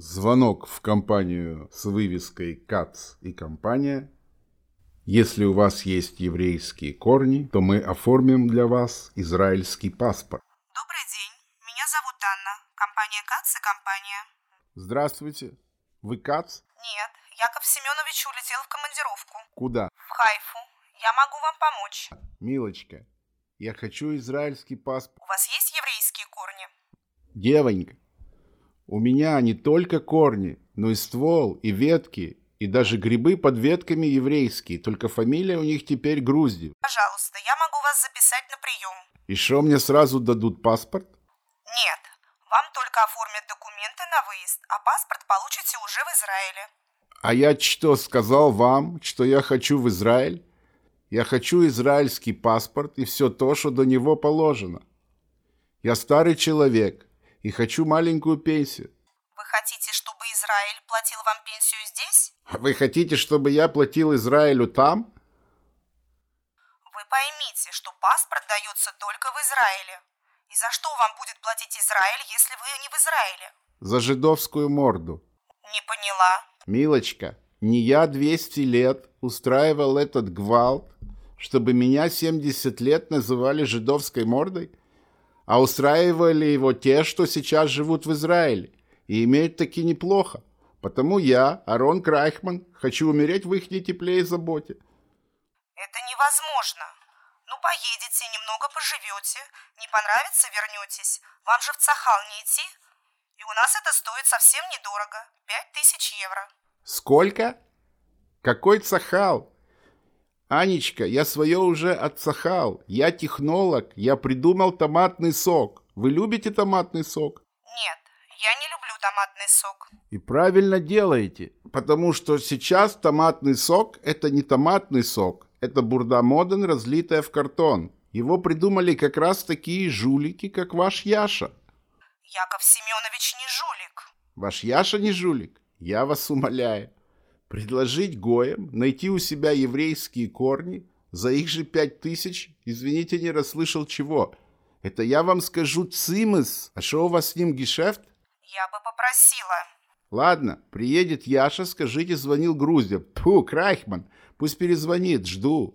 Звонок в компанию с вывеской «КАЦ и компания». Если у вас есть еврейские корни, то мы оформим для вас израильский паспорт. Добрый день, меня зовут Анна, компания КАЦ и компания. Здравствуйте. Вы КАЦ? Нет, Яков Семенович улетел в командировку. Куда? В Хайфу. Я могу вам помочь. Милочка, я хочу израильский паспорт. У вас есть еврейские корни? Девонька, у меня не только корни, но и ствол, и ветки, и даже грибы под ветками еврейские, только фамилия у них теперь Груздев. Пожалуйста, я могу вас записать на прием. И что, мне сразу дадут паспорт? Нет, вам только оформят документы на выезд, а паспорт получите уже в Израиле. А я что, сказал вам, что я хочу в Израиль? Я хочу израильский паспорт и все то, что до него положено. Я старый человек и хочу маленькую пенсию. Вы хотите, чтобы Израиль платил вам пенсию здесь? Вы хотите, чтобы я платил Израилю там? Вы поймите, что паспорт дается только в Израиле. И за что вам будет платить Израиль, если вы не в Израиле? За жидовскую морду. Не поняла. Милочка, не я 200 лет устраивал этот гвалт, чтобы меня 70 лет называли жидовской мордой? А устраивали его те, что сейчас живут в Израиле и имеют таки неплохо. Потому я, Арон Крайхман, хочу умереть в их тепле и заботе. Это невозможно. Ну, поедете, немного поживете. Не понравится, вернетесь. Вам же в Цахал не идти. И у нас это стоит совсем недорого. Пять тысяч евро. Сколько? Какой Цахал? Анечка, я свое уже отсахал. Я технолог, я придумал томатный сок. Вы любите томатный сок? Нет, я не люблю томатный сок. И правильно делаете, потому что сейчас томатный сок – это не томатный сок, это бурда моден, разлитая в картон. Его придумали как раз такие жулики, как ваш Яша. Яков Семенович не жулик. Ваш Яша не жулик? Я вас умоляю. Предложить Гоям найти у себя еврейские корни за их же пять тысяч, извините, не расслышал чего. Это я вам скажу цимыс. А что у вас с ним гешефт? Я бы попросила. Ладно, приедет Яша, скажите, звонил Груздев. Тьфу, Крайхман, пусть перезвонит, жду.